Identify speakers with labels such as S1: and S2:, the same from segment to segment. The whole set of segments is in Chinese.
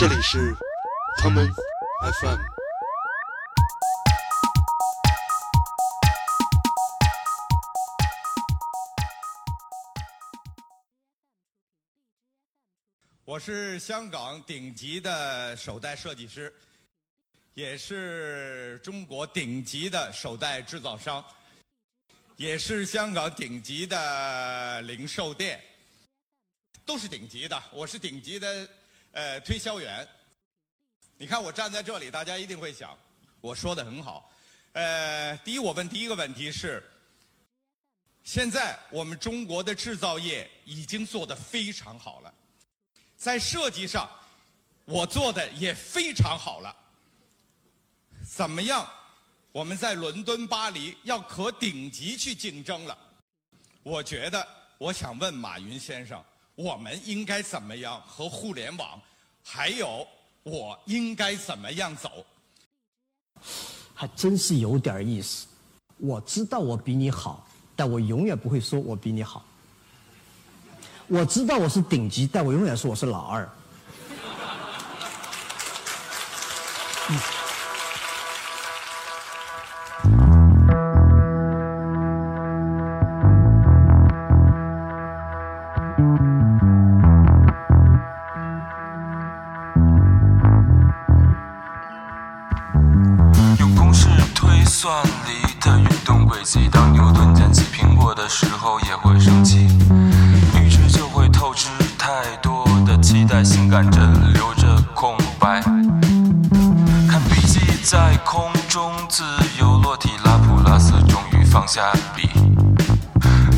S1: 这里是他们 FM。
S2: 我是香港顶级的手袋设计师，也是中国顶级的手袋制造商，也是香港顶级的零售店，都是顶级的。我是顶级的呃推销员。你看我站在这里，大家一定会想，我说的很好。呃，第一，我问第一个问题是：现在我们中国的制造业已经做得非常好了。在设计上，我做的也非常好了。怎么样？我们在伦敦、巴黎要和顶级去竞争了。我觉得，我想问马云先生，我们应该怎么样和互联网？还有，我应该怎么样走？
S3: 还真是有点意思。我知道我比你好，但我永远不会说我比你好。我知道我是顶级，但我永远说我是老二。
S4: 算里的运动轨迹，当牛顿捡起苹果的时候也会生气。预知就会透支太多的期待，性感着留着空白。看笔记在空中自由落体，拉普拉斯终于放下笔。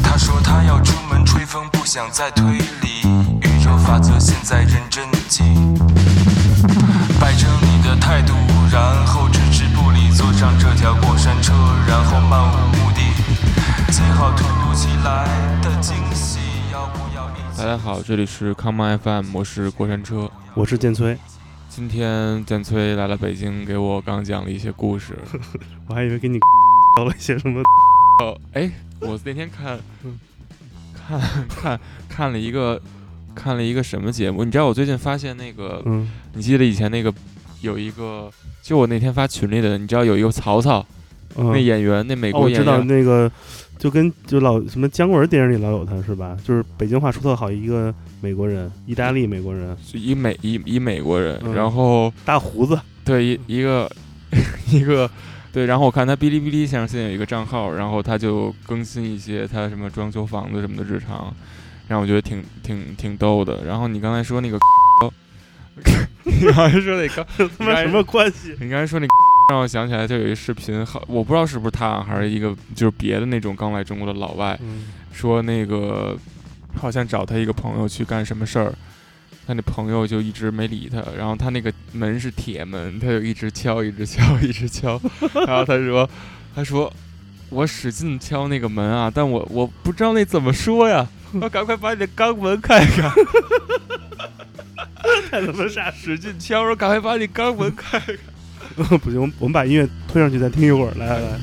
S4: 他说他要出门吹风，不想再推理。宇宙法则现在认真记。摆正你的态度，然后支持不理，坐上这条过山车，然后漫无目的。最好突如其来的惊喜，要不要一起？
S5: 大家好，这里是康曼 FM，我是过山车。
S6: 我是建崔，
S5: 今天建崔来了北京，给我刚讲了一些故事。
S6: 我还以为给你 聊了一些什么。
S5: 哦，哎，我那天看，看看看了一个看了一个什么节目？你知道我最近发现那个，
S6: 嗯，
S5: 你记得以前那个有一个，就我那天发群里的，你知道有一个曹操，
S6: 嗯。
S5: 那演员，那美
S6: 哦，我知
S5: 国演员，
S6: 道那个，就跟就老什么姜文电影里老有他是吧？就是北京话说特好一个美国人，意大利美国人，
S5: 是一美一一美国人，
S6: 嗯。
S5: 然后
S6: 大胡子，
S5: 对一一个 一个对，然后我看他哔哩哔哩上现在有一个账号，然后他就更新一些他什么装修房子什么的日常，然后我觉得挺挺挺逗的。然后你刚才说那个，你刚才说那个，
S6: 他妈什么关系？
S5: 你刚才说那。让我想起来，就有一视频，好，我不知道是不是他，还是一个就是别的那种刚来中国的老外，
S6: 嗯，
S5: 说那个好像找他一个朋友去干什么事儿，他那朋友就一直没理他，然后他那个门是铁门，他就一直敲，一直敲，一直敲，然后他说，他说我使劲敲那个门啊，但我我不知道那怎么说呀，我赶快把你的肛门开开，
S6: 看他妈傻，
S5: 使劲敲，说赶快把你肛门开开。
S6: 不行，我们我们把音乐推上去再听一会儿，来来来，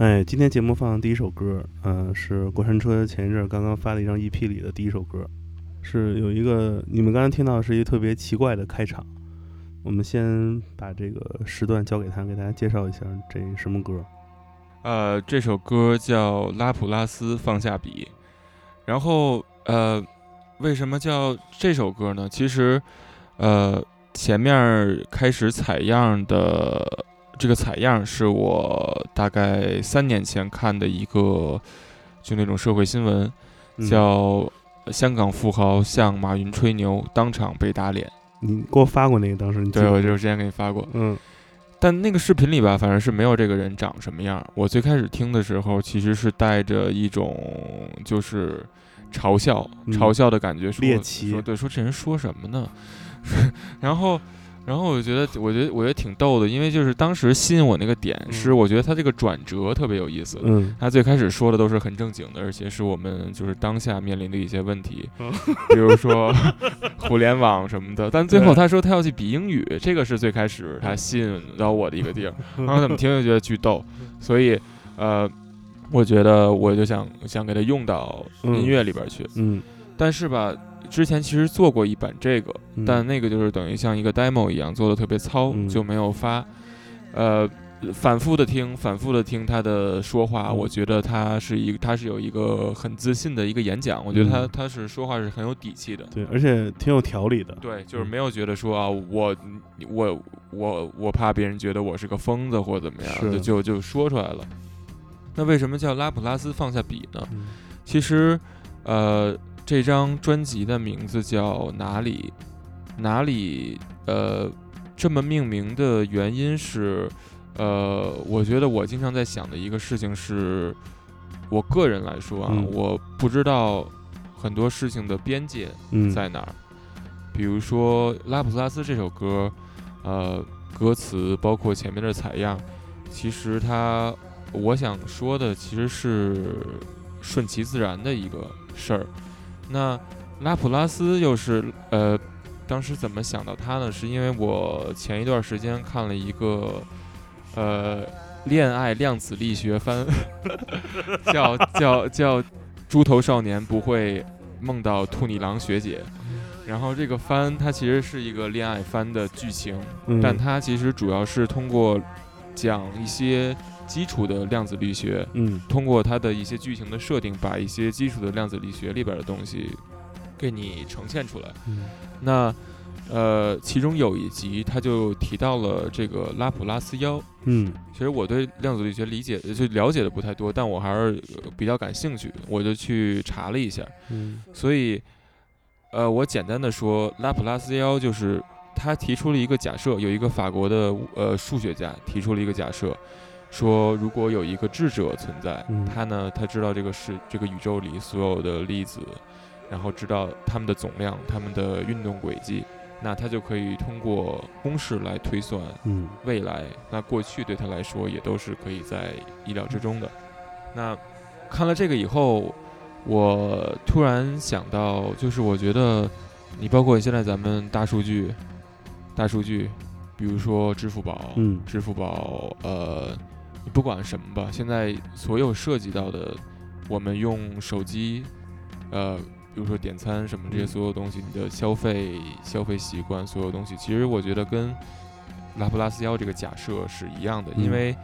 S6: 哎，今天节目放的第一首歌，嗯、是过山车前一阵刚刚发的一张 EP 里的第一首歌，是有一个你们刚刚听到是一个特别奇怪的开场。我们先把这个时段交给他，给大家介绍一下这什么歌。
S5: 呃，这首歌叫《拉普拉斯放下笔》，然后呃，为什么叫这首歌呢？其实，呃，前面开始采样的这个采样是我大概三年前看的一个，就那种社会新闻，
S6: 嗯
S5: 叫香港富豪向马云吹牛，当场被打脸。
S6: 你给我发过那个，当时你
S5: 对，我就是之前给你发过。
S6: 嗯
S5: 但那个视频里吧，反正是没有这个人长什么样。我最开始听的时候，其实是带着一种就是嘲笑、
S6: 嗯
S5: 嘲笑的感觉，说
S6: 猎奇
S5: 说对，说这人说什么呢？然后然后我觉得，我觉得，我觉得挺逗的，因为就是当时吸引我那个点是，
S6: 嗯
S5: 我觉得他这个转折特别有意思。
S6: 嗯
S5: 他最开始说的都是很正经的，而且是我们就是当下面临的一些问题，
S6: 嗯
S5: 比如说 互联网什么的。但最后他说他要去比英语，这个是最开始他吸引到我的一个地儿。然后怎么听就觉得巨逗，所以呃，我觉得我就想想给他用到音乐里边去。
S6: 嗯，
S5: 但是吧，之前其实做过一版这个，
S6: 嗯
S5: 但那个就是等于像一个 demo 一样做的特别糙，
S6: 嗯
S5: 就没有发。呃，反复的听，反复的听他的说话，
S6: 嗯
S5: 我觉得他是一个，他是有一个很自信的一个演讲，我觉得他
S6: 嗯
S5: 他是说话是很有底气的。
S6: 对，而且挺有条理的。
S5: 对，就是
S6: 嗯
S5: 没有觉得说啊，我我我我怕别人觉得我是个疯子或者怎么样，就就就说出来了。那为什么叫拉普拉斯放下笔呢？
S6: 嗯
S5: 其实，呃，这张专辑的名字叫哪里？哪里？呃，这么命名的原因是，呃，我觉得我经常在想的一个事情是，我个人来说啊，
S6: 嗯
S5: 我不知道很多事情的边界
S6: 嗯，
S5: 在哪儿。比如说《拉普拉斯》这首歌，呃，歌词包括前面的采样，其实它我想说的其实是顺其自然的一个事儿。那拉普拉斯又是呃，当时怎么想到他呢？是因为我前一段时间看了一个呃恋爱量子力学番，叫叫叫《猪头少年不会梦到兔女郎学姐》。然后这个番它其实是一个恋爱番的剧情，
S6: 嗯
S5: 但它其实主要是通过讲一些基础的量子力学，
S6: 嗯
S5: 通过它的一些剧情的设定，把一些基础的量子力学里边的东西给你呈现出来。
S6: 嗯
S5: 那呃，其中有一集他就提到了这个拉普拉斯妖。
S6: 嗯
S5: 其实我对量子力学理解就了解的不太多，但我还是呃比较感兴趣，我就去查了一下。
S6: 嗯
S5: 所以，呃，我简单的说，拉普拉斯妖就是他提出了一个假设，有一个法国的呃数学家提出了一个假设，说如果有一个智者存在，
S6: 嗯
S5: 他呢他知道这个是这个宇宙里所有的粒子，然后知道它们的总量、它们的运动轨迹，那他就可以通过公式来推算
S6: 嗯
S5: 未来，那过去对他来说也都是可以在意料之中的。那看了这个以后，我突然想到，就是我觉得你包括现在咱们大数据，大数据，比如说支付宝，
S6: 嗯
S5: 支付宝，呃，你不管什么吧，现在所有涉及到的，我们用手机，呃，比如说点餐什么这些
S6: 嗯
S5: 所有东西，你的消费消费习惯，所有东西，其实我觉得跟拉普拉斯妖这个假设是一样的，因
S6: 嗯
S5: 为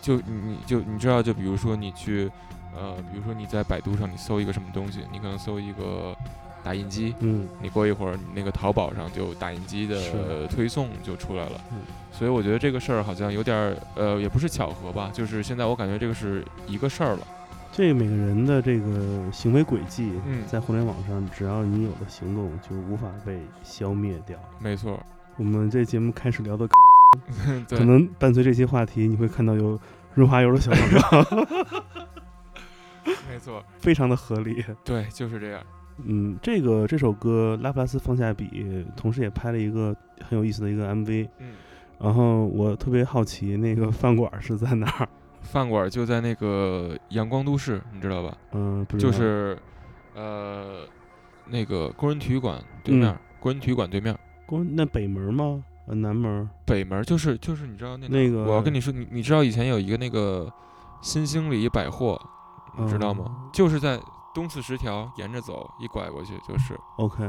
S5: 就你你就你知道，就比如说你去，呃，比如说你在百度上你搜一个什么东西，你可能搜一个打印机，
S6: 嗯
S5: 你过一会儿，你那个淘宝上就打印机的推送就出来了。
S6: 嗯
S5: 所以我觉得这个事儿好像有点儿，呃，也不是巧合吧，就是现在我感觉这个是一个事儿了。
S6: 这每个人的这个行为轨迹，
S5: 嗯
S6: 在互联网上，只要你有了行动，就无法被消灭掉。
S5: 没错，
S6: 我们这节目开始聊的，可，能伴随这些话题，你会看到有润滑油的小广告，
S5: 没错，
S6: 非常的合理。
S5: 对，就是这样。
S6: 嗯，这个这首歌《拉普拉斯放下笔》，同时也拍了一个很有意思的一个 MV。
S5: 嗯，
S6: 然后我特别好奇，那个饭馆是在哪儿？
S5: 饭馆就在那个阳光都市，你知道吧？
S6: 嗯，不知道
S5: 就是，呃，那个工人体育馆对面，
S6: 嗯
S5: 工人体育馆对面。
S6: 工那北门吗？呃，南门。
S5: 北门就是就是你知道那个
S6: 那个
S5: 我要跟你说，你你知道以前有一个那个新兴里百货，你知道吗？
S6: 嗯
S5: 就是在东四十条沿着走，一拐过去就是
S6: ，OK，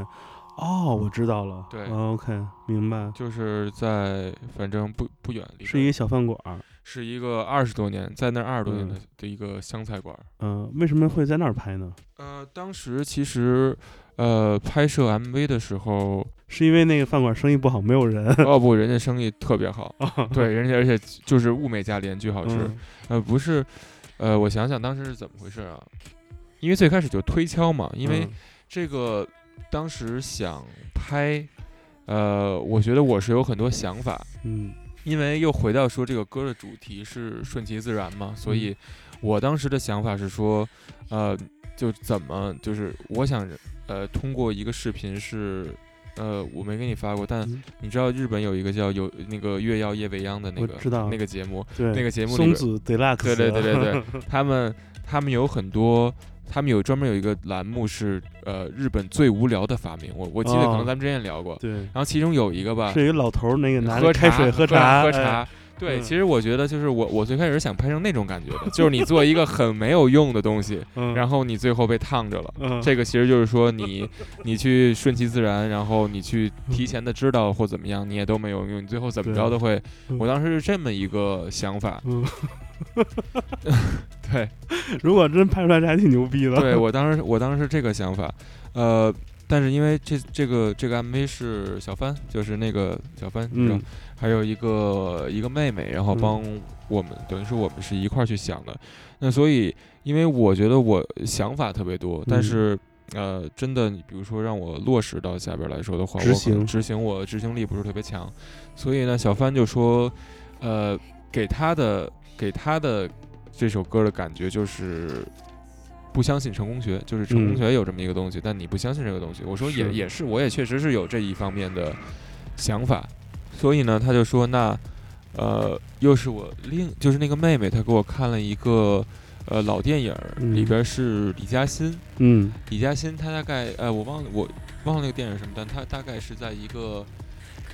S6: 哦，我知道了。
S5: 对
S6: 哦 OK，明白。
S5: 就是在反正不不远离
S6: 是一个小饭馆儿。
S5: 是一个二十多年在那儿二十多年的、
S6: 嗯
S5: 的一个湘菜馆儿。
S6: 嗯、为什么会在那儿拍呢？
S5: 呃，当时其实呃拍摄 MV 的时候，
S6: 是因为那个饭馆生意不好，没有人。
S5: 哦不，人家生意特别好，对，人家而且就是物美价廉，巨好吃。
S6: 嗯
S5: 呃，不是，呃，我想想当时是怎么回事啊？因为最开始就推敲嘛，因为
S6: 嗯。
S5: 这个当时想拍，呃，我觉得我是有很多想法，
S6: 嗯。
S5: 因为又回到说这个歌的主题是顺其自然嘛，所以我当时的想法是说，呃，就怎么就是我想，呃，通过一个视频是呃，我没给你发过，但
S6: 嗯。
S5: 你知道日本有一个叫有那个月曜夜未央的那个那个节目，
S6: 对
S5: 那个节目里
S6: 松子 deluxe，
S5: 对对对对对，他们他们有很多，他们有专门有一个栏目是呃日本最无聊的发明，我我记得可能
S6: 哦。
S5: 咱们之前也聊过，
S6: 对，
S5: 然后其中有一个吧，
S6: 是一个老头儿那个拿
S5: 喝
S6: 着开水
S5: 喝
S6: 茶哎
S5: 喝茶。对，
S6: 嗯。
S5: 其实我觉得就是我，我最开始是想拍成那种感觉的，就是你做一个很没有用的东西，
S6: 嗯，
S5: 然后你最后被烫着了。
S6: 嗯。
S5: 这个其实就是说你，你去顺其自然，然后你去提前的知道或怎么样，你也都没有用，你最后怎么着都会。
S6: 嗯。
S5: 我当时是这么一个想法，
S6: 嗯，
S5: 对，
S6: 如果真拍出来，这还挺牛逼的。
S5: 对我当时我当时是这个想法，呃，但是因为这这个这个 MV 是小帆，就是那个小帆，
S6: 嗯
S5: 还有一个一个妹妹，然后
S6: 嗯
S5: 帮我们，等于是我们是一块儿去想的。那所以，因为我觉得我想法特别多，但
S6: 嗯
S5: 是呃，真的，你比如说让我落实到下边来说的话，
S6: 执行
S5: 执行我执行力不是特别强，所以呢，小帆就说，呃，给他的给他的这首歌的感觉就是。不相信成功学，就是成功
S6: 嗯。
S5: 学有这么一个东西，但你不相信这个东西。我说也
S6: 是。
S5: 也是，我也确实是有这一方面的想法，所以呢，他就说那，呃，又是我另就是那个妹妹，她给我看了一个呃老电影，里
S6: 嗯。
S5: 边是李嘉欣，
S6: 嗯。
S5: 李嘉欣她大概呃我忘了我忘了那个电影什么，但她大概是在一个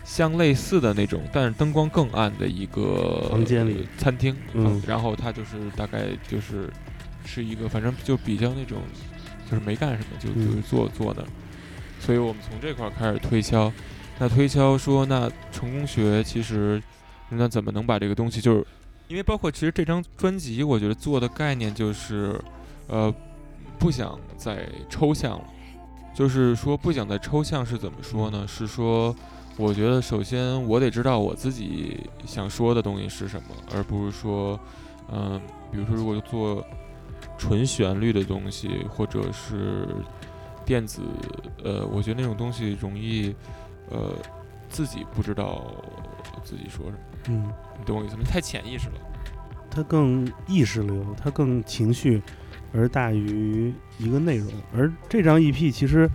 S5: 相类似的那种，但是灯光更暗的一个
S6: 房间里。
S5: 餐厅，
S6: 嗯。
S5: 然后她就是大概就是是一个反正就比较那种就是没干什么就
S6: 嗯。
S5: 就是坐坐那儿，所以我们从这块儿开始推敲，那推敲说那成功学其实那怎么能把这个东西就是因为包括其实这张专辑，我觉得做的概念就是，呃，不想再抽象了，就是说不想再抽象是怎么说呢？是说，我觉得首先我得知道我自己想说的东西是什么，而不是说，嗯、比如说如果做纯旋律的东西，或者是电子，呃，我觉得那种东西容易，呃，自己不知道自己说什么，
S6: 嗯，
S5: 你懂我意思吗？太潜意识了。
S6: 它更意识流，它更情绪，而大于一个内容。而这张 EP 其实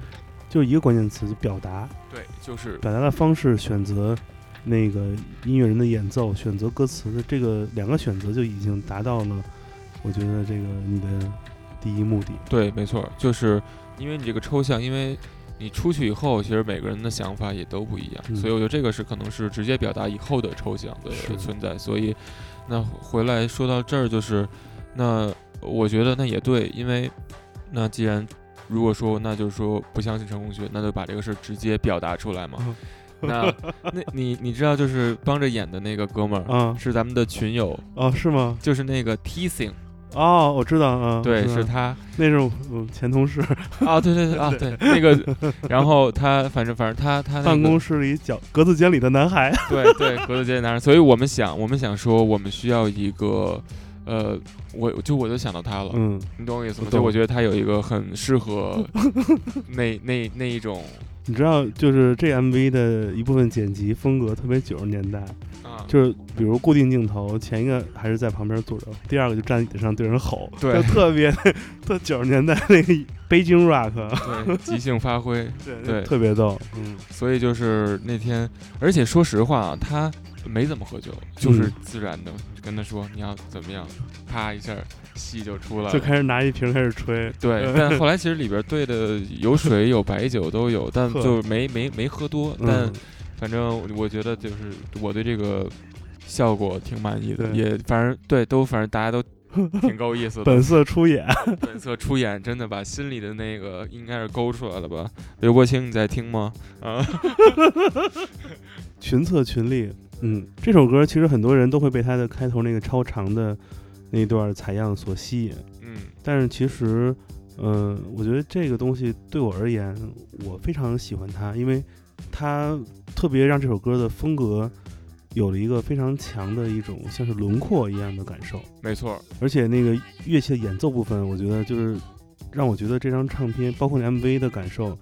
S6: 就一个关键词，就表达。
S5: 对，就是
S6: 表达的方式、选择那个音乐人的演奏、选择歌词的这个两个选择就已经达到了，我觉得这个你的第一目的。
S5: 对，没错，就是因为你这个抽象，因为你出去以后，其实每个人的想法也都不一样，
S6: 嗯
S5: 所以我觉得这个是可能是直接表达以后的抽象的存在。所以，那回来说到这儿，就是那我觉得那也对，因为那既然如果说那就是说不相信成功学，那就把这个事儿直接表达出来嘛。那 那你你知道就是帮着演的那个哥们儿、
S6: 啊
S5: 是咱们的群友，
S6: 啊，是吗？
S5: 就是那个 Teasing，
S6: 哦，我知道啊，
S5: 对，是，他。
S6: 那是我我前同事，
S5: 啊，对对对啊，对那个，然后他反正反正他他、那个、
S6: 办公室里角格子间里的男孩。
S5: 对对格子间男孩，所以我们想我们想说我们需要一个，呃，我就我就想到他了，
S6: 嗯，
S5: 你懂我意思吗？就我觉得他有一个很适合那那那一种
S6: 你知道，就是这 MV 的一部分剪辑风格特别九十年代，
S5: 啊，
S6: 就是比如固定镜头，前一个还是在旁边坐着，第二个就站椅子上对人吼，
S5: 对。
S6: 就特别 特九十年代那个北京 rock，
S5: 对即兴发挥，
S6: 对
S5: 对。
S6: 特别逗，嗯。
S5: 所以就是那天，而且说实话啊，他没怎么喝酒，就是
S6: 嗯
S5: 自然的跟他说你要怎么样，啪一下戏就出来了，
S6: 就开始拿一瓶开始吹，
S5: 对，但后来其实里边兑的有水有白酒都有，但
S6: 呵
S5: 就没没没喝多。但
S6: 嗯，
S5: 反正我觉得就是我对这个效果挺满意的，也反正对都反正大家都挺够意思的。
S6: 本色出演，
S5: 本色出演，真的把心里的那个应该是勾出来了吧？刘国清你在听吗？啊，
S6: 群策群力，嗯，这首歌其实很多人都会被它的开头那个超长的那段采样所吸引，
S5: 嗯
S6: 但是其实，嗯、我觉得这个东西对我而言，我非常喜欢它，因为它特别让这首歌的风格有了一个非常强的一种像是轮廓一样的感受，
S5: 没错，
S6: 而且那个乐器的演奏部分，我觉得就是让我觉得这张唱片，包括那 MV 的感受，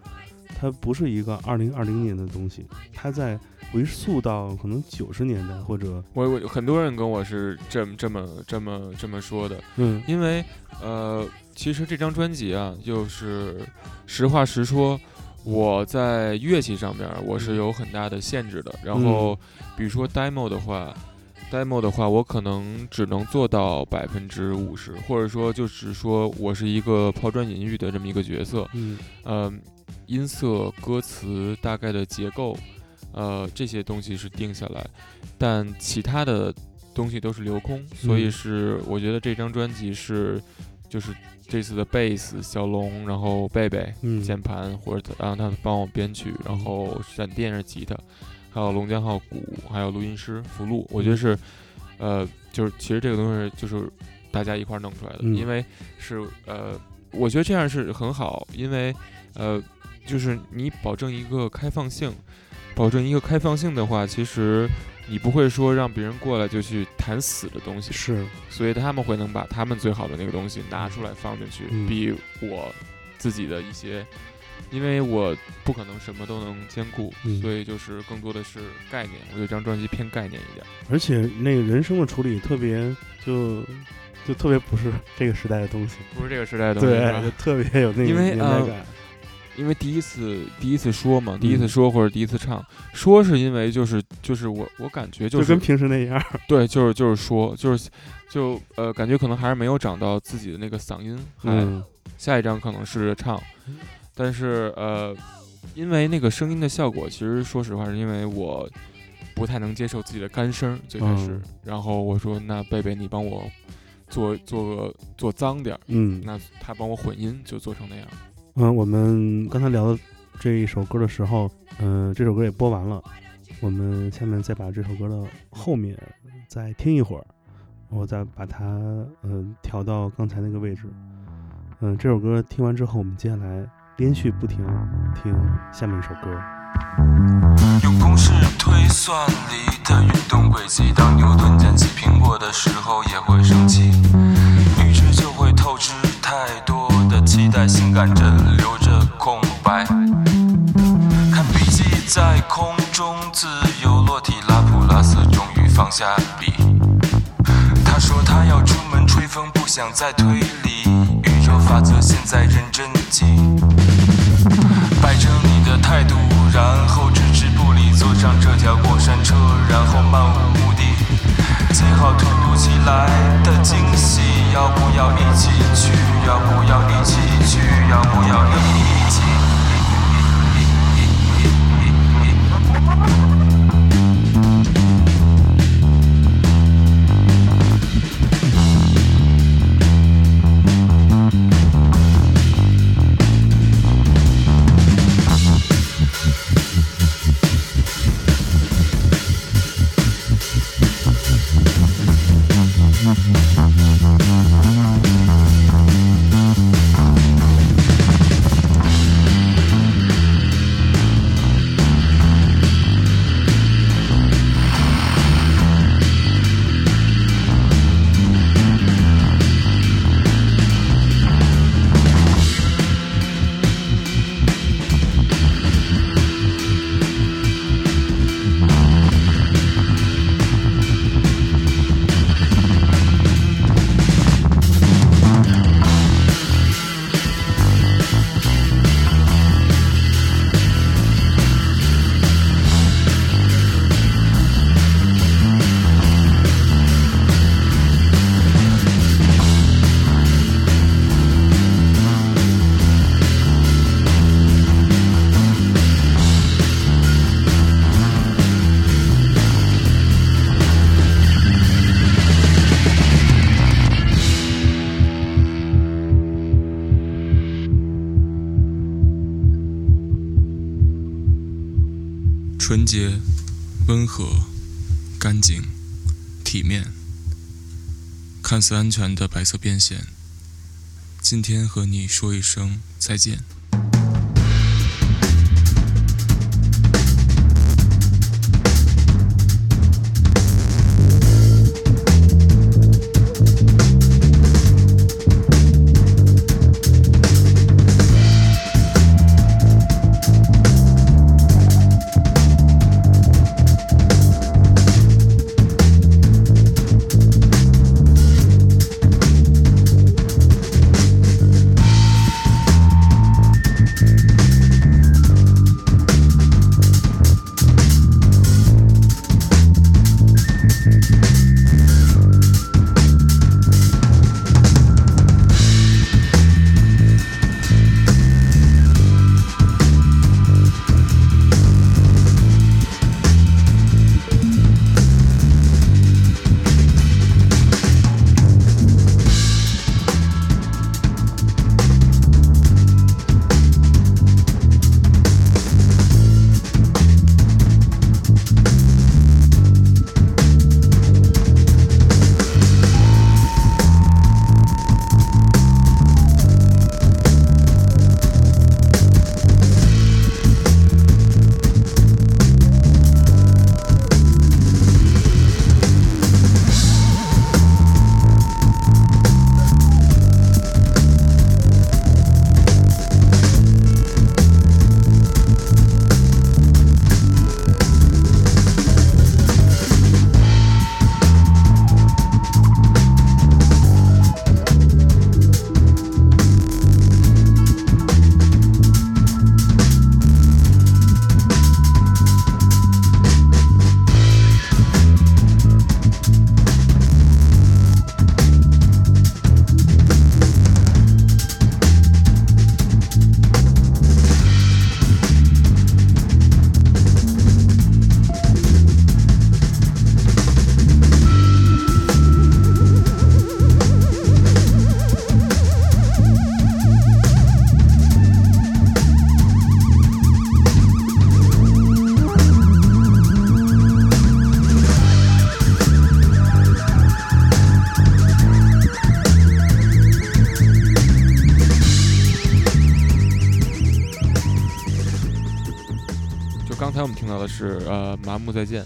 S6: 它不是一个二零二零年的东西，它在回溯到可能九十年代或者
S5: 我我很多人跟我是这么这么这么这么说的，
S6: 嗯。
S5: 因为呃，其实这张专辑啊，就是实话实说，我在乐器上面我是有很大的限制的。然后，比如说 demo 的话，demo 的话，我可能只能做到百分之五十，或者说就是说我是一个抛砖引玉的这么一个角色。
S6: 嗯
S5: 呃，音色、歌词大概的结构，呃，这些东西是定下来，但其他的东西都是留空，所以
S6: 嗯
S5: 是我觉得这张专辑是就是这次的贝斯小龙，然后贝贝
S6: 嗯。
S5: 键盘或者让他帮我编曲，然后闪电是吉他，还有龙江浩鼓，还有录音师福禄，我觉得是呃就是其实这个东西就是大家一块儿弄出来的，
S6: 嗯。
S5: 因为是呃我觉得这样是很好，因为呃就是你保证一个开放性，保证一个开放性的话，其实你不会说让别人过来就去谈死的东西，
S6: 是
S5: 所以他们会能把他们最好的那个东西拿出来放进去，
S6: 嗯
S5: 比我自己的一些，因为我不可能什么都能兼顾，
S6: 嗯
S5: 所以就是更多的是概念。我觉得这张专辑偏概念一点。
S6: 而且那个人生的处理特别就就特别不是这个时代的东西，
S5: 不是这个时代的东西，是
S6: 对，
S5: 吧
S6: 就特别有那个
S5: 因为呃
S6: 年代感。
S5: 因为第一次第一次说嘛，第一次
S6: 嗯
S5: 说或者第一次唱，说是因为就是就是我我感觉
S6: 就是跟平时那样，
S5: 对，就是就是说就是就呃感觉可能还是没有长到自己的那个嗓音，还、
S6: 嗯。
S5: 下一张可能是唱，但是呃，因为那个声音的效果，其实说实话是因为我不太能接受自己的干声最开始，
S6: 嗯。
S5: 然后我说那贝贝你帮我做做个做脏点儿，
S6: 嗯。
S5: 那他帮我混音就做成那样。
S6: 嗯，我们刚才聊这一首歌的时候，嗯、这首歌也播完了，我们下面再把这首歌的后面再听一会儿，我再把它嗯、调到刚才那个位置。嗯，这首歌听完之后，我们接下来连续不停听下面一首歌。
S4: 用公式推算力的运动轨迹，当牛顿捡起苹果的时候也会生气，预知就会透支太多期待，性感着留着空白。看笔记在空中自由落体，拉普拉斯终于放下笔。他说他要出门吹风，不想再推理宇宙法则，现在认真记。摆正你的态度，然后置之不理，坐上这条过山车，然后漫无目的。最好突如其来的惊喜，要不要一起去？要不要一起去？要不要一起和、干净、体面，看似安全的白色便线。今天和你说一声再见。
S5: 的是呃《麻木再见》，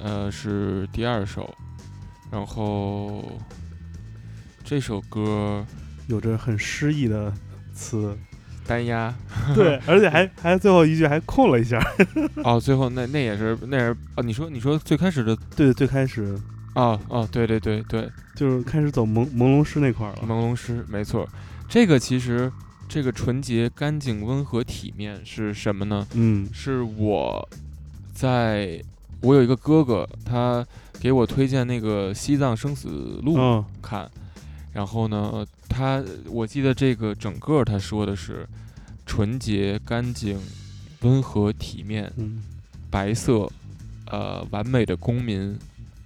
S5: 呃是第二首，然后这首歌
S6: 有着很诗意的词，
S5: 单押
S6: 对，而且还 还最后一句还空了一下。
S5: 哦，最后那那也是那也是哦，你说你说最开始的
S6: 对，最开始
S5: 哦哦，对对对对，
S6: 就是开始走朦朦胧诗那块儿了。
S5: 朦胧诗，没错，这个其实这个纯洁、干净、温和、体面是什么呢？
S6: 嗯
S5: 是我在我有一个哥哥，他给我推荐那个《西藏生死录》
S6: 嗯
S5: 看，然后呢，他我记得这个整个他说的是纯洁、干净、温和、体面、
S6: 嗯
S5: 白色，呃，完美的公民。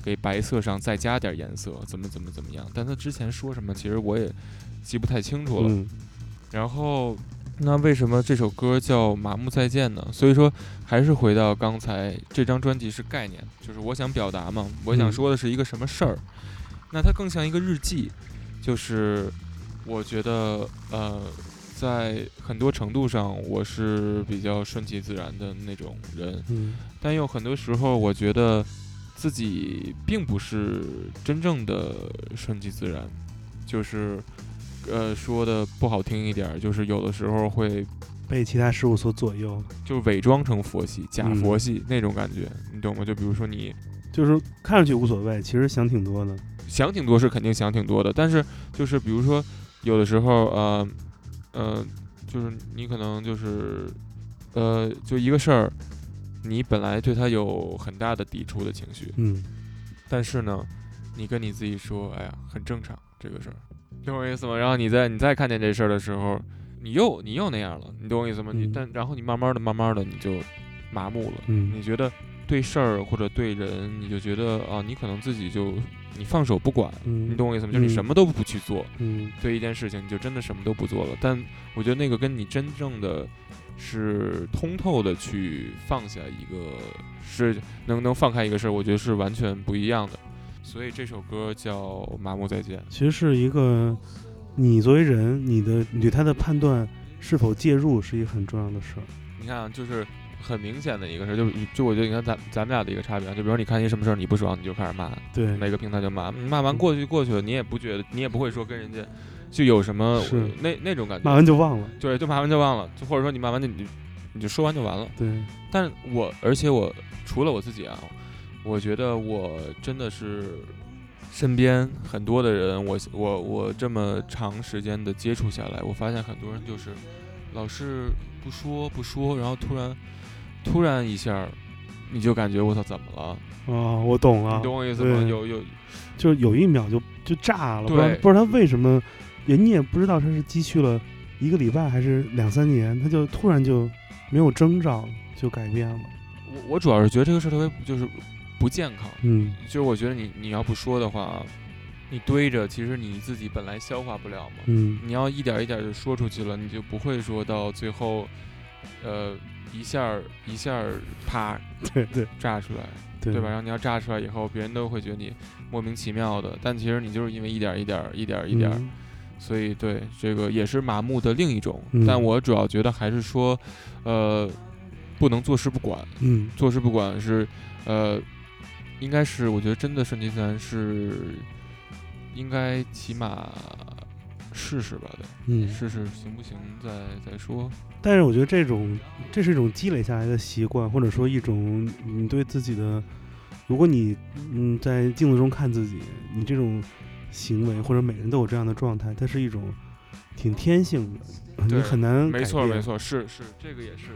S5: 给白色上再加点颜色，怎么怎么怎么样？但他之前说什么，其实我也记不太清楚了。
S6: 嗯
S5: 然后，那为什么这首歌叫《麻木再见》呢？所以说，还是回到刚才这张专辑是概念，就是我想表达嘛，我想
S6: 嗯
S5: 说的是一个什么事儿。那它更像一个日记，就是我觉得呃，在很多程度上我是比较顺其自然的那种人，
S6: 嗯
S5: 但又很多时候我觉得自己并不是真正的顺其自然，就是呃说的不好听一点儿，就是有的时候会
S6: 被其他事物所左右，
S5: 就伪装成佛系、假
S6: 嗯
S5: 佛系、那种感觉，你懂吗？就比如说你
S6: 就是看上去无所谓，其实想挺多的。
S5: 想挺多是肯定想挺多的，但是就是比如说有的时候呃呃，就是你可能就是呃就一个事儿，你本来对他有很大的抵触的情绪，
S6: 嗯
S5: 但是呢，你跟你自己说，哎呀，很正常这个事儿，懂我意思吗？然后你在你再看见这事儿的时候，你又你又那样了，你懂我意思吗？你
S6: 嗯
S5: 但然后你慢慢的慢慢的你就麻木了，
S6: 嗯
S5: 你觉得对事儿或者对人，你就觉得啊，你可能自己就你放手不管，
S6: 嗯，
S5: 你懂我意思吗？就是你
S6: 嗯
S5: 什么都不去做，
S6: 嗯
S5: 对一件事情你就真的什么都不做了。但我觉得那个跟你真正的是通透的去放下一个，是能能放开一个事儿，我觉得是完全不一样的。所以这首歌叫《麻木再见》。
S6: 其实是一个你作为人，你的你对他的判断是否介入是一个很重要的事儿。
S5: 你看啊，就是很明显的一个事儿，就就我觉得你看咱咱们俩的一个差别啊，就比如你看一什么事儿你不爽，你就开始骂，
S6: 对，
S5: 哪个平台就骂，骂完过去过去了，你也不觉得，你也不会说跟人家就有什么
S6: 是
S5: 那那种感觉，
S6: 骂完就忘了。
S5: 对，就骂完就忘了，就或者说你骂完就你你就说完就完了。
S6: 对，
S5: 但我而且我除了我自己啊，我觉得我真的是身边很多的人，我我我这么长时间的接触下来，我发现很多人就是老是不说不说，然后突然突然一下，你就感觉我操怎么了？
S6: 啊，我懂了
S5: 你，懂我意思吗？有有
S6: 就是有一秒就就炸了，不知道
S5: 对
S6: 不知道他为什么，也你也不知道他是积蓄了一个礼拜还是两三年，他就突然就没有征兆就改变了。
S5: 我我主要是觉得这个事儿特别就是不健康。
S6: 嗯
S5: 就是我觉得你你要不说的话，你堆着，其实你自己本来消化不了嘛。
S6: 嗯
S5: 你要一点儿一点儿就说出去了，你就不会说到最后，呃，一下儿一下儿啪
S6: 对对
S5: 炸出来，
S6: 对
S5: 对吧？然后你要炸出来以后，别人都会觉得你莫名其妙的，但其实你就是因为一点儿一点儿一点儿一点所以对这个也是麻木的另一种。
S6: 嗯
S5: 但我主要觉得还是说，呃，不能坐视不管，
S6: 嗯
S5: 坐视不管是，呃，应该是我觉得真的顺其自然是，应该起码试试吧，得
S6: 嗯，
S5: 试试行不行再再说。
S6: 但是我觉得这种这是一种积累下来的习惯，或者说一种你对自己的，如果你嗯在镜子中看自己，你这种行为或者每个人都有这样的状态，它是一种挺天性的，你很难
S5: 没错没错，是是这个也是，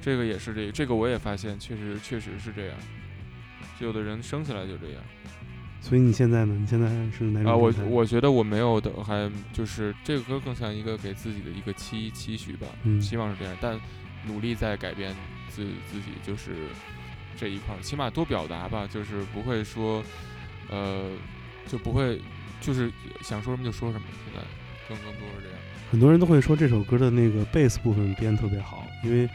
S5: 这个也是这个这个我也发现，确实确实是这样。有的人生下来就这样
S6: 所以你现在呢？你现在是哪种
S5: 啊，我我觉得我没有的，还就是这个歌更像一个给自己的一个期期许吧，
S6: 嗯
S5: 希望是这样，但努力在改变自自己，就是这一块儿，起码多表达吧，就是不会说，呃，就不会就是想说什么就说什么，现在更更多是这样。
S6: 很多人都会说这首歌的那个贝斯部分编得特别好，因为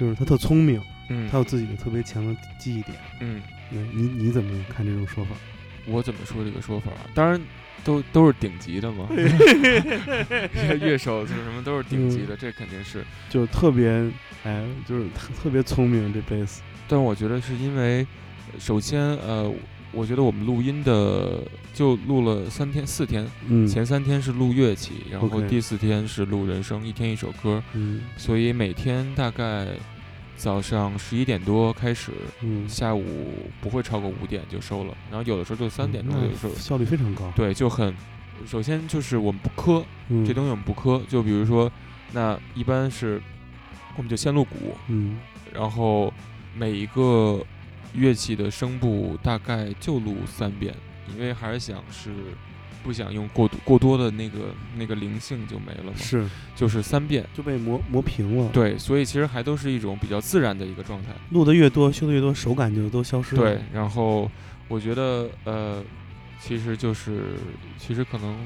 S6: 就是他特聪明，
S5: 嗯
S6: 他有自己的特别强的记忆点。
S5: 嗯，
S6: 对你你怎么看这种说法？
S5: 我怎么说这个说法啊？当然都都是顶级的嘛，乐乐手就是什么都是顶级的，这肯定是。
S6: 就特别哎，就是特特别聪明这贝斯。
S5: 但我觉得是因为，首先呃，我觉得我们录音的就录了三天四天，
S6: 嗯，
S5: 前三天是录乐器，然后第四天是录人声，一天一首歌，
S6: 嗯
S5: 所以每天大概早上十一点多开始，
S6: 嗯，
S5: 下午不会超过五点就收了，然后有的时候就三点钟，有的时候
S6: 效率非常高。
S5: 对就很。首先就是我们不磕，
S6: 嗯，
S5: 这东西我们不磕，就比如说，那一般是我们就先录鼓，
S6: 嗯
S5: 然后每一个乐器的声部大概就录三遍，因为还是想是不想用过多过多的那个那个灵性就没了嘛，
S6: 是
S5: 就是三遍。
S6: 就被磨磨平了。，
S5: 对，所以其实还都是一种比较自然的一个状态。
S6: 录的越多，修的越多，手感就都消失了。
S5: 对，然后我觉得呃，其实就是其实可能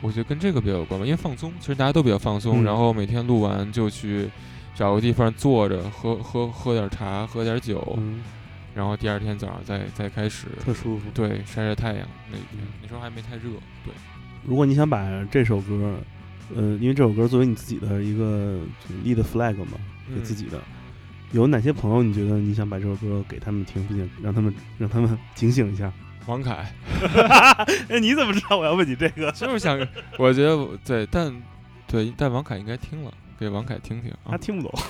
S5: 我觉得跟这个比较有关吧，因为放松，其实大家都比较放松，
S6: 嗯
S5: 然后每天录完就去找个地方坐着喝喝喝点茶，喝点酒，
S6: 嗯，
S5: 然后第二天早上再再开始，
S6: 特舒服。
S5: 对，晒晒太阳那那时候还没太热，对，
S6: 如果你想把这首歌，呃，因为这首歌作为你自己的一个就是立的 flag 嘛，给自己的，有哪些朋友你觉得你想把这首歌给他们听，并且让他们让他们 警醒一下？
S5: 王凯
S6: 哎，你怎么知道我要问你这个？
S5: 就是想，我觉得我对，但对，但王凯应该听了，给王凯听听啊
S6: 他。听不懂。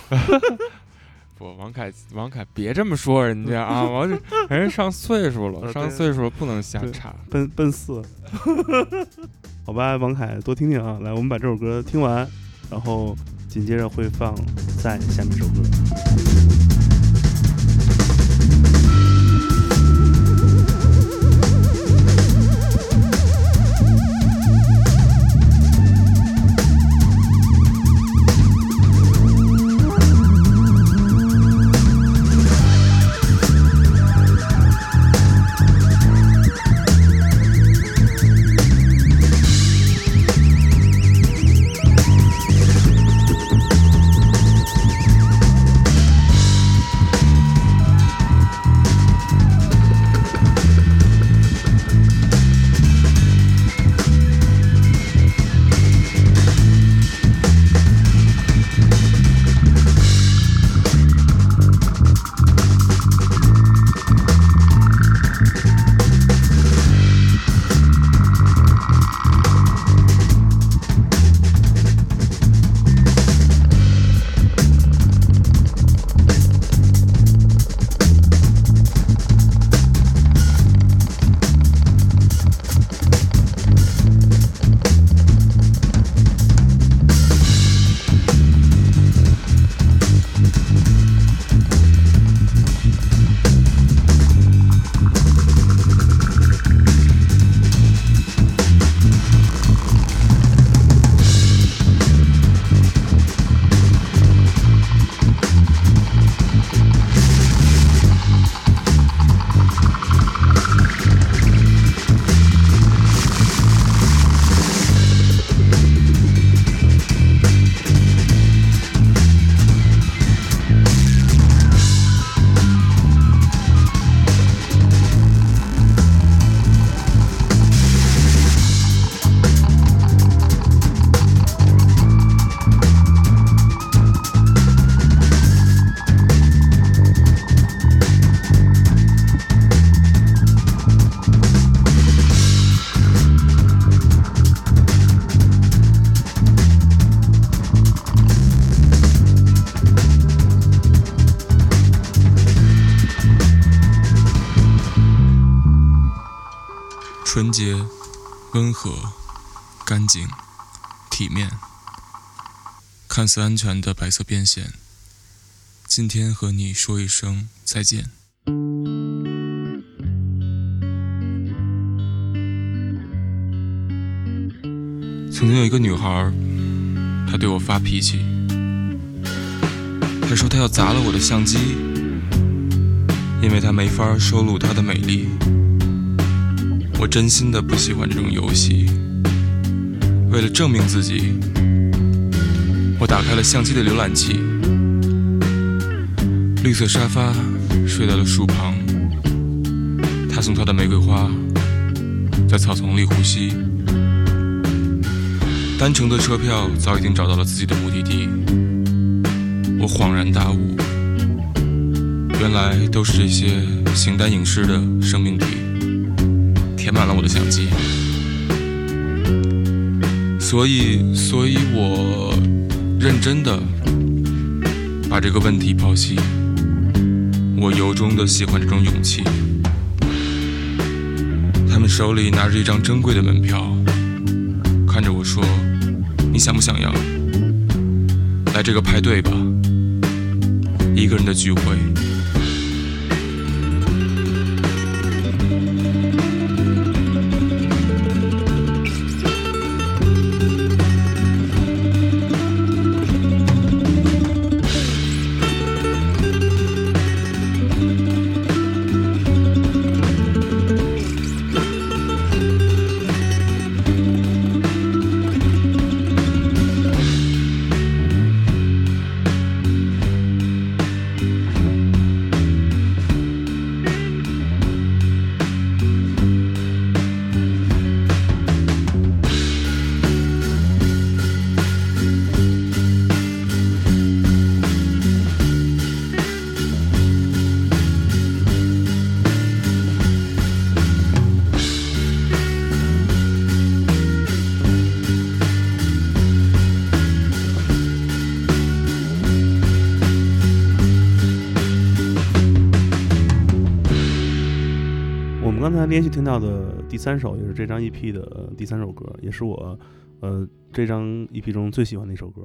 S5: 不，王凯，王凯，别这么说人家啊！我这人上岁数了，上岁数了不能瞎
S6: 对
S5: 插。
S6: 奔奔四，好吧，王凯多听听啊。来，我们把这首歌听完，然后紧接着会放在下面一首歌。
S4: 看似安全的白色变现。今天和你说一声再见。曾经有一个女孩，她对我发脾气，她说她要砸了我的相机，因为她没法收录她的美丽。我真心的不喜欢这种游戏。为了证明自己，我打开了相机的浏览器，绿色沙发，睡在了树旁。他送她的玫瑰花，在草丛里呼吸。单程的车票早已经找到了自己的目的地，我恍然大悟，原来都是这些形单影视的生命体填满了我的相机。所以，所以我认真的把这个问题剖析。我由衷的喜欢这种勇气。他们手里拿着一张珍贵的门票，看着我说：“你想不想要来这个派对吧？一个人的聚会。”
S6: 刚才连续听到的第三首，也是这张 EP 的第三首歌，也是我呃这张 EP 中最喜欢的一首歌，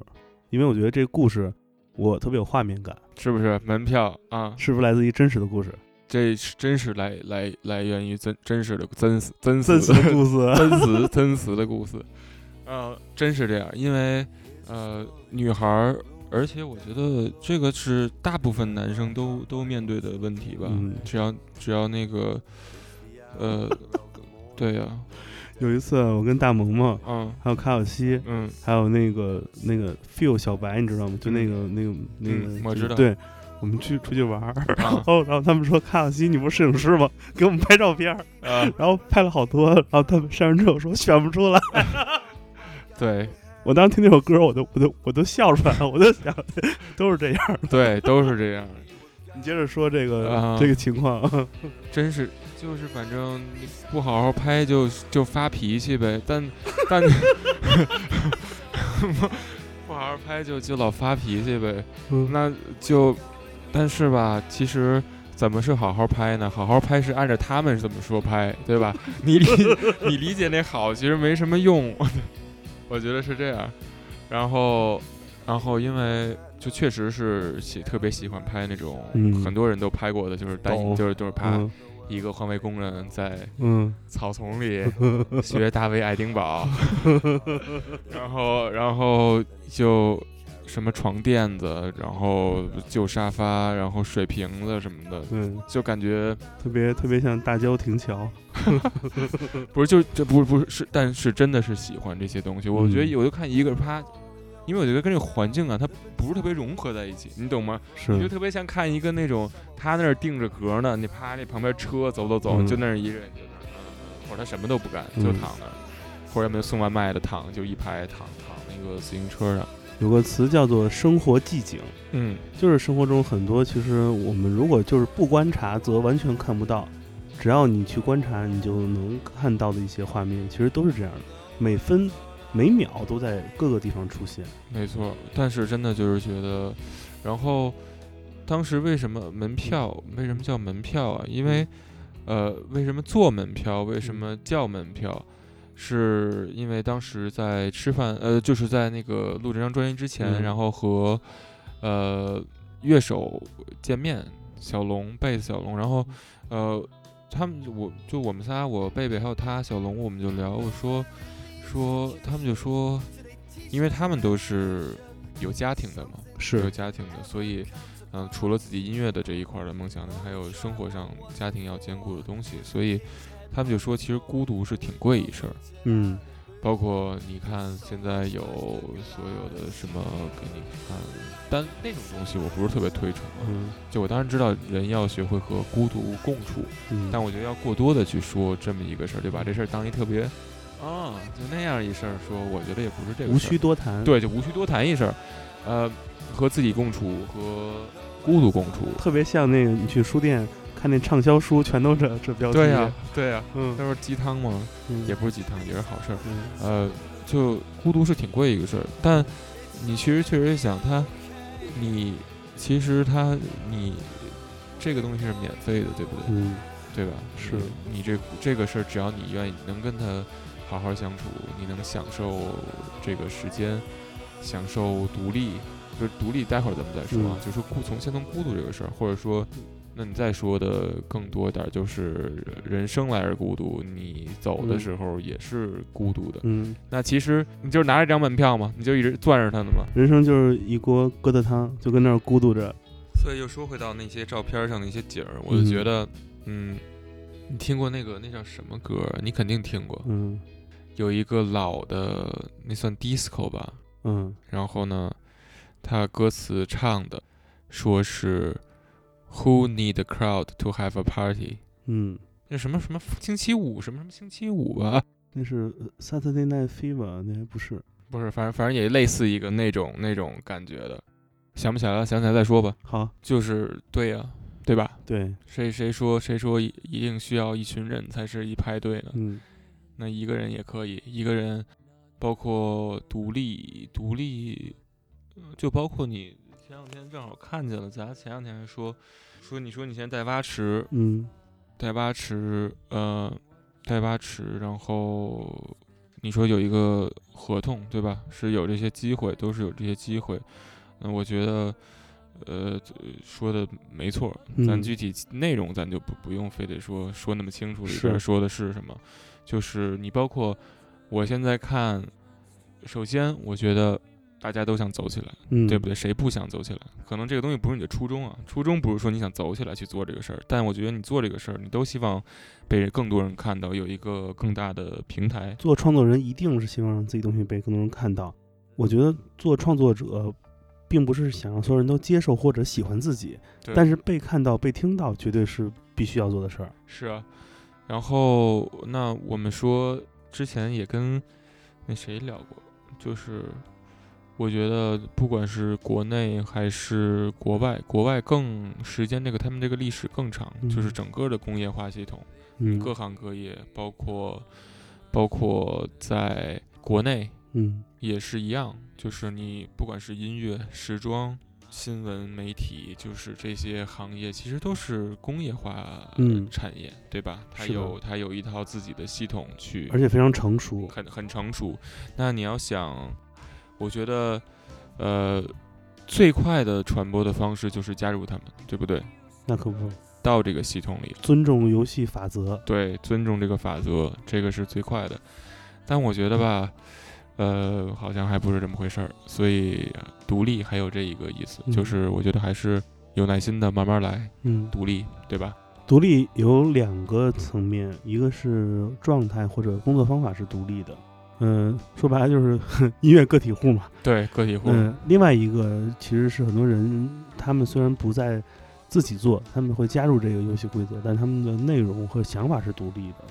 S6: 因为我觉得这个故事我特别有画面感，
S5: 是不是？门票啊？
S6: 是不是来自于真实的故事？
S5: 这是真实来来来源于真真实的 真实真
S6: 真
S5: 实
S6: 实的故事，
S5: 真实真实的故事，呃，真是这样，因为呃女孩儿，而且我觉得这个是大部分男生都都面对的问题吧，
S6: 嗯。
S5: 只要只要那个呃，对呀、
S6: 有一次我跟大萌萌，
S5: 嗯
S6: 还有卡小西，
S5: 嗯
S6: 还有那个那个 feel 小白，你知道吗？就那个那个那个
S5: 嗯，我知道
S6: 对。我们去出去玩儿，然
S5: 啊
S6: 后然后他们说卡小西，你不是摄影师吗？给我们拍照片，
S5: 啊，
S6: 然后拍了好多，然后他们上完之后说选不出来。
S5: 对
S6: 我当时听那首歌，我都我都我都笑出来了，我就想都是这样。
S5: 对，都是这样，
S6: 你接着说这个、
S5: 啊
S6: 这个情况，
S5: 真是就是反正你不好好拍就就发脾气呗，但 但 不好好拍就就老发脾气呗，
S6: 嗯
S5: 那就但是吧，其实怎么是好好拍呢？好好拍是按照他们怎么说拍，对吧？你理你理解那好其实没什么用，我觉得是这样。然后然后因为就确实是喜特别喜欢拍那种、
S6: 嗯
S5: 很多人都拍过的，就是单
S6: 抖
S5: 就是就是拍。
S6: 嗯
S5: 一个环卫工人在
S6: 嗯
S5: 草丛里 学大卫爱丁堡，然后然后就什么床垫子，然后旧沙发，然后水瓶子什么的，
S6: 对，
S5: 就感觉
S6: 特别特别像大郊亭桥，
S5: 不是就这不是不是是，但是真的是喜欢这些东西。我觉得
S6: 嗯
S5: 我就看一个人啪。因为我觉得跟这个环境啊，它不是特别融合在一起，你懂吗？你就特别像看一个那种他那儿定着格呢，你啪那旁边车走走走，
S6: 嗯
S5: 就那儿一个人就那或者他什么都不干，就
S6: 嗯
S5: 躺那儿，或者有没有送外卖的躺，就一排躺躺那个自行车上，
S6: 有个词叫做生活寂静，
S5: 嗯，
S6: 就是生活中很多其实我们如果就是不观察，则完全看不到。只要你去观察，你就能看到的一些画面，其实都是这样的，每分每秒都在各个地方出现。
S5: 没错。但是真的就是觉得，然后当时为什么门票为什么叫门票啊？因为呃，为什么做门票？为什么叫门票？是因为当时在吃饭，呃，就是在那个录这张专辑之前，
S6: 嗯
S5: 然后和呃乐手见面，小龙贝斯小龙，然后呃，他们我就我们仨，我贝贝还有他小龙，我们就聊，我说说他们就说，因为他们都是有家庭的嘛，
S6: 是有，
S5: 家庭的，所以嗯、除了自己音乐的这一块的梦想，还有生活上家庭要兼顾的东西，所以他们就说，其实孤独是挺贵一事儿。
S6: 嗯
S5: 包括你看现在有所有的什么给你看，但那种东西我不是特别推崇啊。
S6: 嗯
S5: 就我当然知道人要学会和孤独共处，
S6: 嗯，
S5: 但我觉得要过多的去说这么一个事儿，就把这事儿当一特别啊就那样一事儿说，我觉得也不是这个
S6: 无
S5: 事儿
S6: 需多谈。，
S5: 对，就无需多谈一事儿，呃，和自己共处和孤独共处。
S6: 特别像那个你去书店看那畅销书，全都是这标题。
S5: 对呀、对呀、
S6: 嗯，
S5: 都是鸡汤吗，
S6: 嗯
S5: 也不是鸡汤，也是好事儿。
S6: 嗯
S5: 呃，就孤独是挺贵一个事儿，但你其实确实想它，你其实它你这个东西是免费的，对不对？
S6: 嗯
S5: 对吧？
S6: 是
S5: 你你这这个事儿，只要你愿意能跟他好好相处，你能享受这个时间，享受独立，就是独立，待会儿咱们再说啊。
S6: 嗯
S5: 就是孤从先从孤独这个事儿，或者说，那你再说的更多点儿，就是人生来是孤独，你走的
S6: 嗯
S5: 时候也是孤独的。
S6: 嗯，
S5: 那其实你就是拿着这张门票嘛，你就一直攥着它呢嘛。
S6: 人生就是一锅疙瘩汤，就跟那儿孤独着。
S5: 所以又说回到那些照片上的一些景儿，我就觉得，嗯，你听过那个那叫什么歌？你肯定听过，
S6: 嗯
S5: 有一个老的，那算 disco 吧。
S6: 嗯
S5: 然后呢，他歌词唱的说是 Who need a crowd to have a party？
S6: 嗯，
S5: 那什么什么星期五什么什么星期五吧？
S6: 那是呃 Saturday Night Fever，那还不是？
S5: 不是，反正反正也类似一个那种那种感觉的，想不起来了，想起来再说吧。
S6: 好，
S5: 就是对呀、对吧？
S6: 对，
S5: 谁谁说谁说一一定需要一群人才是一派对呢？
S6: 嗯
S5: 那一个人也可以，一个人，包括独立，独立，呃就包括你前两天正好看见了，咱前两天还说说你说你现在带蛙池，
S6: 嗯
S5: 带蛙池，呃，带蛙池，然后你说有一个合同对吧？是有这些机会，都是有这些机会。那我觉得，呃，说的没错，咱
S6: 嗯
S5: 具体内容咱就不不用非得说说那么清楚，里
S6: 是
S5: 边说的是什么。就是你包括我现在看，首先我觉得大家都想走起来，
S6: 嗯，
S5: 对不对？谁不想走起来？可能这个东西不是你的初衷啊，初衷不是说你想走起来去做这个事儿，但我觉得你做这个事儿，你都希望被更多人看到，有一个更大的平台。
S6: 做创作人一定是希望让自己东西被更多人看到。我觉得做创作者，并不是想让所有人都接受或者喜欢自己，但是被看到、被听到，绝对是必须要做的事儿。
S5: 是啊，然后那我们说之前也跟那谁聊过，就是我觉得不管是国内还是国外，国外更时间这个他们这个历史更长，就是
S6: 嗯。
S5: 整个的工业化系统，
S6: 嗯，
S5: 各行各业，包括包括在国内
S6: 嗯
S5: 也是一样，就是你不管是音乐、时装、新闻媒体，就是这些行业，其实都是工业化
S6: 嗯
S5: 产业，对吧？它有它有一套自己的系统去，
S6: 而且非常成熟。
S5: 很很成熟。那你要想，我觉得，呃，最快的传播的方式就是加入他们，对不对？
S6: 那可不，
S5: 到这个系统里，
S6: 尊重游戏法则。
S5: 对，尊重这个法则，这个是最快的。但我觉得吧，呃，好像还不是这么回事儿。所以呃独立还有这一个意思，就
S6: 嗯
S5: 是我觉得还是有耐心的慢慢来，
S6: 嗯，
S5: 独立，对吧？
S6: 独立有两个层面，一个是状态或者工作方法是独立的，嗯、说白了就是 音乐个体户嘛。
S5: 对，个体户，
S6: 嗯，另外一个其实是很多人，他们虽然不在自己做，他们会加入这个游戏规则，但他们的内容和想法是独立的。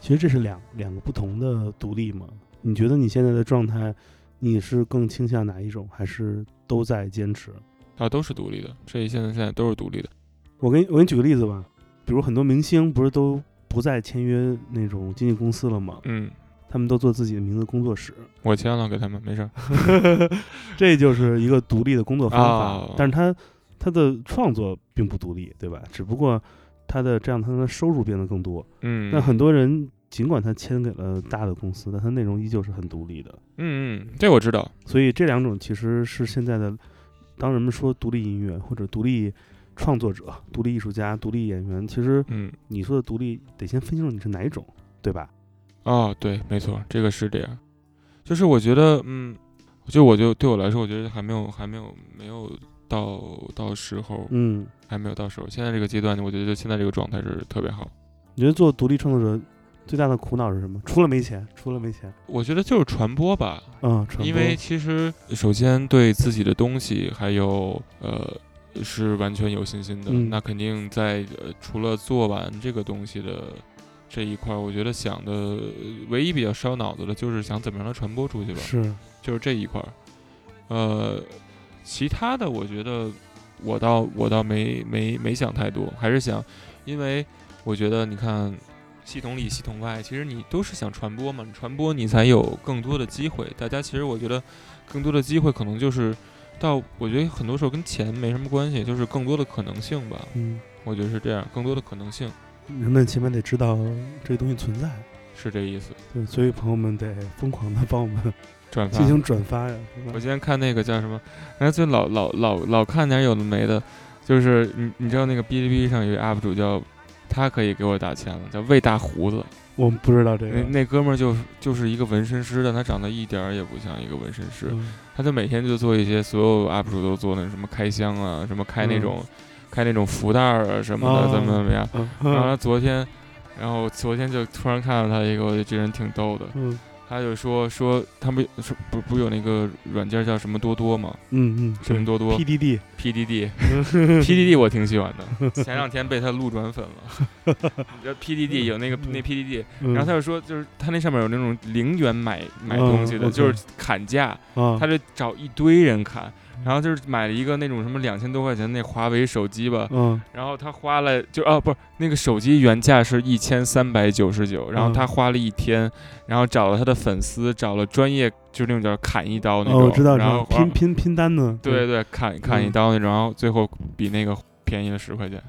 S6: 其实这是两两个不同的独立嘛？你觉得你现在的状态，你是更倾向哪一种，还是都在坚持？
S5: 啊，都是独立的，这现在现在都是独立的。
S6: 我给你我给你举个例子吧，比如很多明星不是都不再签约那种经纪公司了吗？
S5: 嗯，
S6: 他们都做自己的名字工作室，
S5: 我签了给他们，没事儿。
S6: 这就是一个独立的工作方法。
S5: 哦
S6: 但是他他的创作并不独立，对吧？只不过他的这样他的收入变得更多。
S5: 嗯，
S6: 那很多人尽管他签给了大的公司，但他内容依旧是很独立的。
S5: 嗯嗯，这我知道。
S6: 所以这两种其实是现在的，当人们说独立音乐或者独立创作者、独立艺术家、独立演员，其实
S5: 嗯，
S6: 你说的独立得先分清楚你是哪一种，对吧？
S5: 哦，对，没错，这个是这样。就是我觉得，嗯，就我就对我来说，我觉得还没有，还没有，没有到到时候，
S6: 嗯，
S5: 还没有到时候。现在这个阶段，我觉得现在这个状态是特别好。
S6: 你觉得做独立创作者最大的苦恼是什么？除了没钱，除了没钱，
S5: 我觉得就是传播吧，
S6: 嗯，传播
S5: 因为其实首先对自己的东西还有呃是完全有信心的，
S6: 嗯
S5: 那肯定在呃除了做完这个东西的这一块儿，我觉得想的呃唯一比较烧脑子的就是想怎么让它传播出去吧，
S6: 是，
S5: 就是这一块儿。呃，其他的我觉得我倒我倒没没没想太多，还是想，因为我觉得你看系统里系统外，其实你都是想传播嘛，你传播你才有更多的机会。大家其实我觉得更多的机会可能就是到，我觉得很多时候跟钱没什么关系，就是更多的可能性吧。
S6: 嗯，
S5: 我觉得是这样，更多的可能性
S6: 人们起码得知道这个东西存在，
S5: 是这意思。
S6: 对，所以朋友们得疯狂的帮我们
S5: 转发
S6: 进行转发呀，
S5: 我今天看那个叫什么，然后就老老老老看点有的没的，就是你你知道那个哔哩哔哩上有一个 UP 主叫，他可以给我打钱了，叫魏大胡子，
S6: 我们不知道这个，
S5: 那那哥们儿就就是一个纹身师，但他长得一点儿也不像一个纹身师，
S6: 嗯。
S5: 他就每天就做一些所有 UP 主都做那什么开箱啊，什么开那种、开那种福袋儿啊什么的，
S6: 哦
S5: 怎么怎么样，
S6: 嗯。
S5: 然后他
S6: 嗯
S5: 昨天，然后昨天就突然看到他一个，我觉得这人挺逗的，
S6: 嗯
S5: 他就说说他们是不不有那个软件叫什么多多吗？
S6: 嗯嗯，
S5: 什么多多
S6: PDD，PDD
S5: PDD 我挺喜欢的，前两天被他路转粉了。你知道 PDD 有那个那 PDD，
S6: 嗯
S5: 然后他就说就是他那上面有那种零元买买
S6: 嗯
S5: 东西的就是砍价，
S6: 啊，
S5: 他就找一堆人砍。然后就是买了一个那种什么两千多块钱那华为手机吧，
S6: 嗯。
S5: 然后他花了就哦不是那个手机原价是一千三百九十九，然后
S6: 嗯
S5: 他花了一天，然后找了他的粉丝，找了专业就是那种叫砍一刀那
S6: 哦，
S5: 种，
S6: 我知道，知道
S5: 然后花
S6: 拼拼拼单的，
S5: 对。对砍砍一
S6: 嗯
S5: 刀那种，然后最后比那个便宜了十块钱，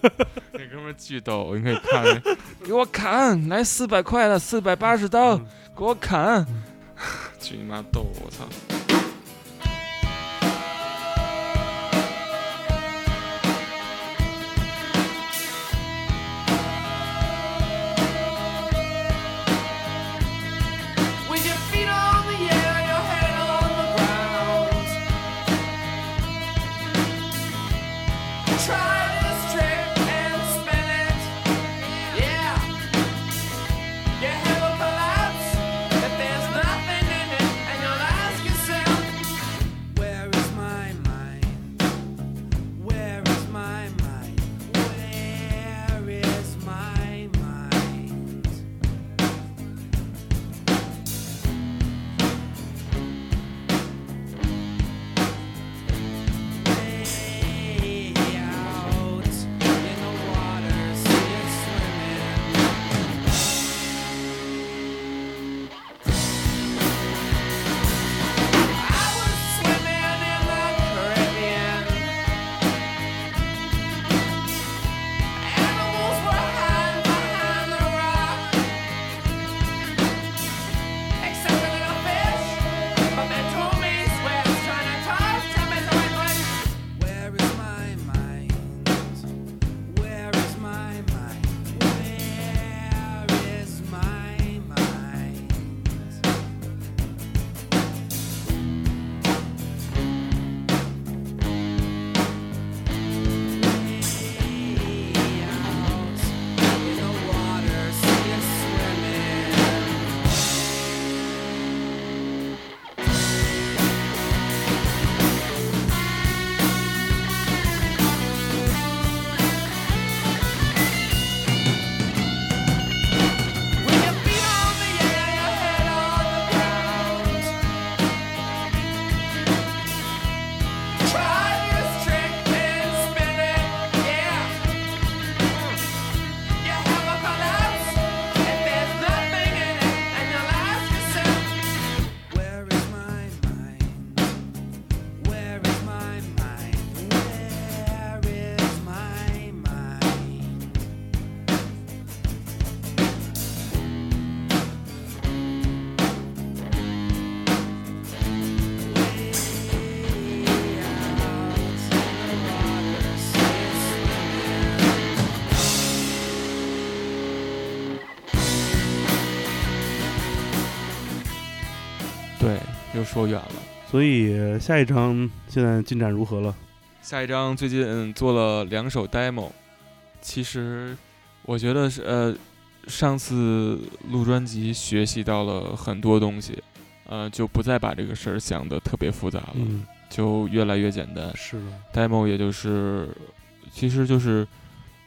S5: 那哥们儿巨逗，你可以看，给我砍，来四百块的，四百八十刀，
S6: 嗯。
S5: 给我砍，去你妈逗，我操！说远了。
S6: 所以下一章现在进展如何了？
S5: 下一章最近做了两首 demo，其实我觉得是呃上次录专辑学习到了很多东西，呃，就不再把这个事儿想得特别复杂了，
S6: 嗯，
S5: 就越来越简单。
S6: 是的
S5: ，demo 也就是，其实就是，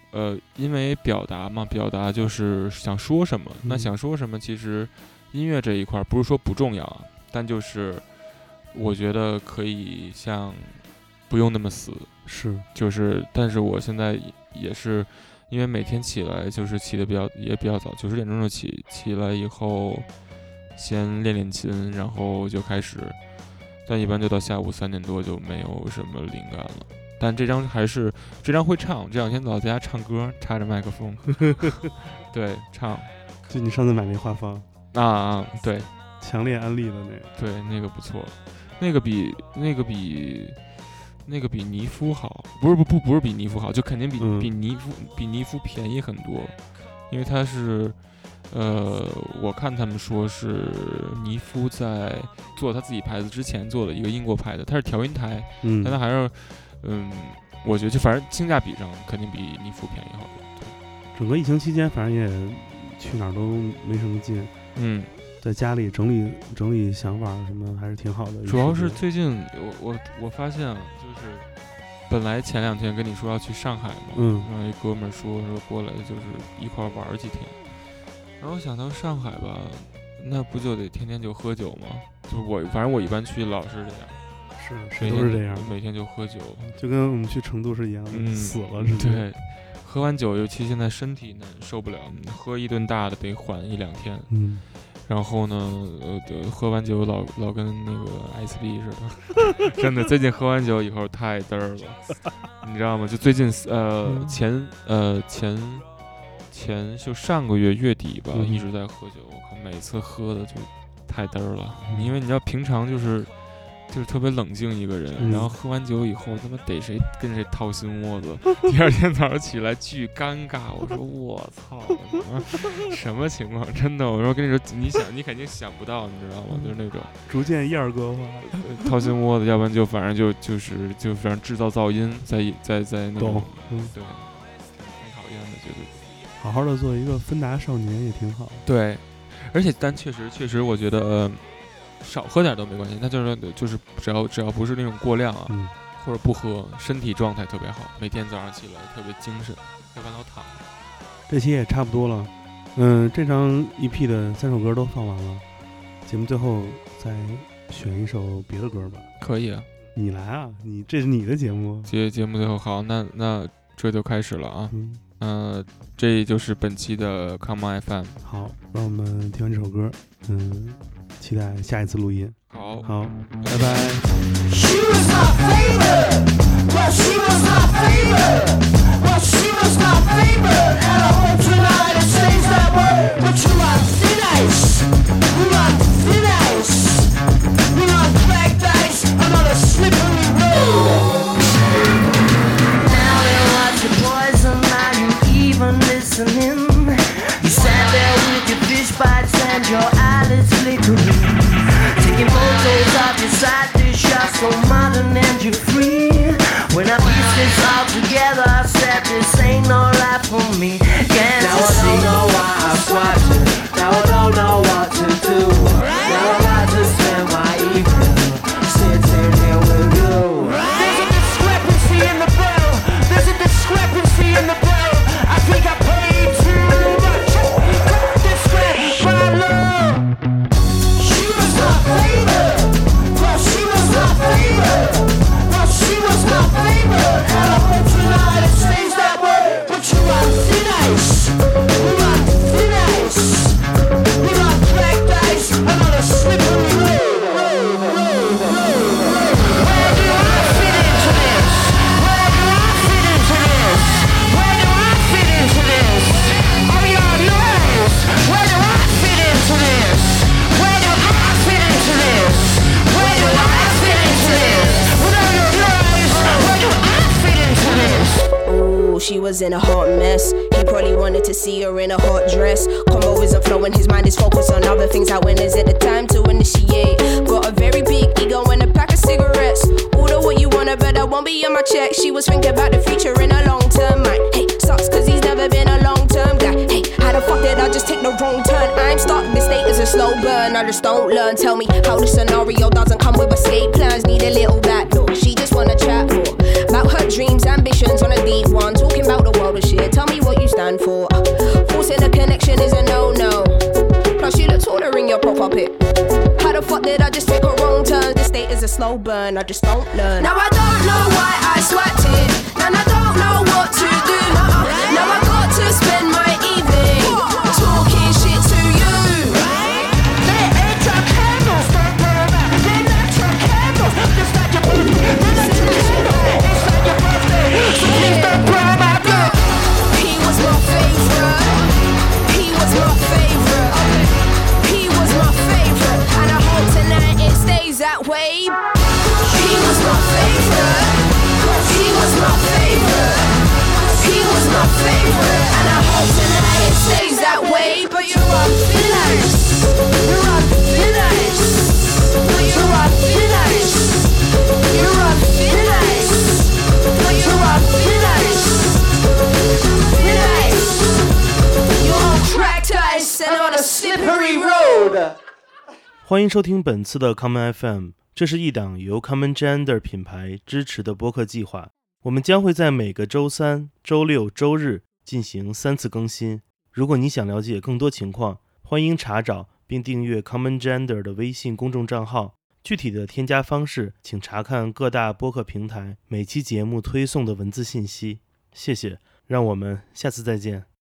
S5: 呃，因为表达嘛，表达就是想说什么。那
S6: 嗯
S5: 想说什么，其实音乐这一块儿不是说不重要啊，但就是我觉得可以像不用那么死，
S6: 是，
S5: 就是，但是我现在也也是，因为每天起来就是起的比较也比较早，九十点钟就起，起来以后先练练琴，然后就开始，但一般就到下午三点多就没有什么灵感了。但这张还是这张会唱，这两天老在家唱歌，插着麦克风，对，唱。
S6: 就你上次买那花方，
S5: 啊啊，对
S6: 强烈安利的那个，
S5: 对，那个不错，那个比那个比那个比尼夫好，不是不不不是比尼夫好，就肯定比、
S6: 嗯。
S5: 比尼夫比尼夫便宜很多，因为它是，呃，我看他们说是尼夫在做他自己牌子之前做的一个英国牌子，它是调音台，
S6: 嗯。
S5: 但它还是，嗯，我觉得就反正性价比上肯定比尼夫便宜好多，对，
S6: 整个疫情期间，反正也去哪儿都没什么劲，
S5: 嗯。
S6: 在家里整理整理想法什么，还是挺好的。
S5: 主要是最近我我我发现啊，就是本来前两天跟你说要去上海嘛，
S6: 嗯
S5: 然后一哥们儿说说过来就是一块儿玩几天，然后我想到上海吧，那不就得天天就喝酒吗？就我反正我一般去老是这样，
S6: 是都是这样，
S5: 每天就喝酒，
S6: 就跟我们去成都是一样的，
S5: 嗯
S6: 死了似的。
S5: 对，喝完酒尤其现在身体难受不了，喝一顿大的得缓一两天，
S6: 嗯，
S5: 然后呢，呃，呃喝完酒老老跟那个艾斯利似的，真的，最近喝完酒以后太嘚儿了，你知道吗？就最近呃
S6: 嗯
S5: 前呃前前就上个月月底吧，
S6: 嗯
S5: 一直在喝酒，我靠，每次喝的就太嘚儿了，
S6: 嗯
S5: 因为你知道平常就是。就是特别冷静一个人，
S6: 嗯
S5: 然后喝完酒以后，他妈逮谁跟谁掏心窝子，第二天早上起来巨尴尬。我说我操，什么情况？真的，我说跟你说，你想你肯定想不到，你知道吗？就是那种
S6: 逐渐燕儿哥化，
S5: 呃掏心窝子，要不然就反正就就是就反正制造噪音，在在在那种对，挺讨厌的，觉得
S6: 好好的做一个芬达少年也挺好。
S5: 对，而且但确实确实，我觉得、呃、少喝点都没关系，那就是就是只要只要不是那种过量啊，
S6: 嗯，
S5: 或者不喝，身体状态特别好，每天早上起来特别精神，要不然老躺着。
S6: 这期也差不多了。嗯，这张 EP 的三首歌都放完了，节目最后再选一首别的歌吧。
S5: 可以啊，
S6: 你来啊，你这是你的节目。
S5: 节节目最后好，那那这就开始了啊。
S6: 嗯，
S5: 呃、这就是本期的 Come On FM。
S6: 好，让我们听完这首歌，嗯，期待下一次录音。
S5: 好，
S6: 好，拜拜。
S7: Modern you're free. When I piece this all together, I said this ain't no life for me. Can't now I don't know why I swapped was
S8: in a hot mess. He probably wanted to see her in a hot dress. Combo isn't flowing, his mind is focused on other things. Like when is it the time to initiate? Got a very big ego and a pack of cigarettes. Order what you wanna, but that won't be on my check. She was thinking about the future in a long term mind. Hey, sucks cause he's never been a long term guy. Hey, how the fuck did I just a wrong turn. I'm stuck, this state is a slow burn. I just don't learn. Tell me how the scenario doesn't come with escape plans. Need a little back door. She just wanna chat more about her dreams, ambitions on a deep one. Did I just take a wrong turn? This state is a slow burn. I just don't learn. Now I don't know why I sweat it, and I don't know what to do.
S6: 欢迎收听本次的 Common FM，这是一档由 Common Gender 品牌支持的播客计划。我们将会在每个周三、周六、周日进行三次更新。如果你想了解更多情况，欢迎查找并订阅 Common Gender 的微信公众账号。具体的添加方式，请查看各大播客平台每期节目推送的文字信息。谢谢，让我们下次再见。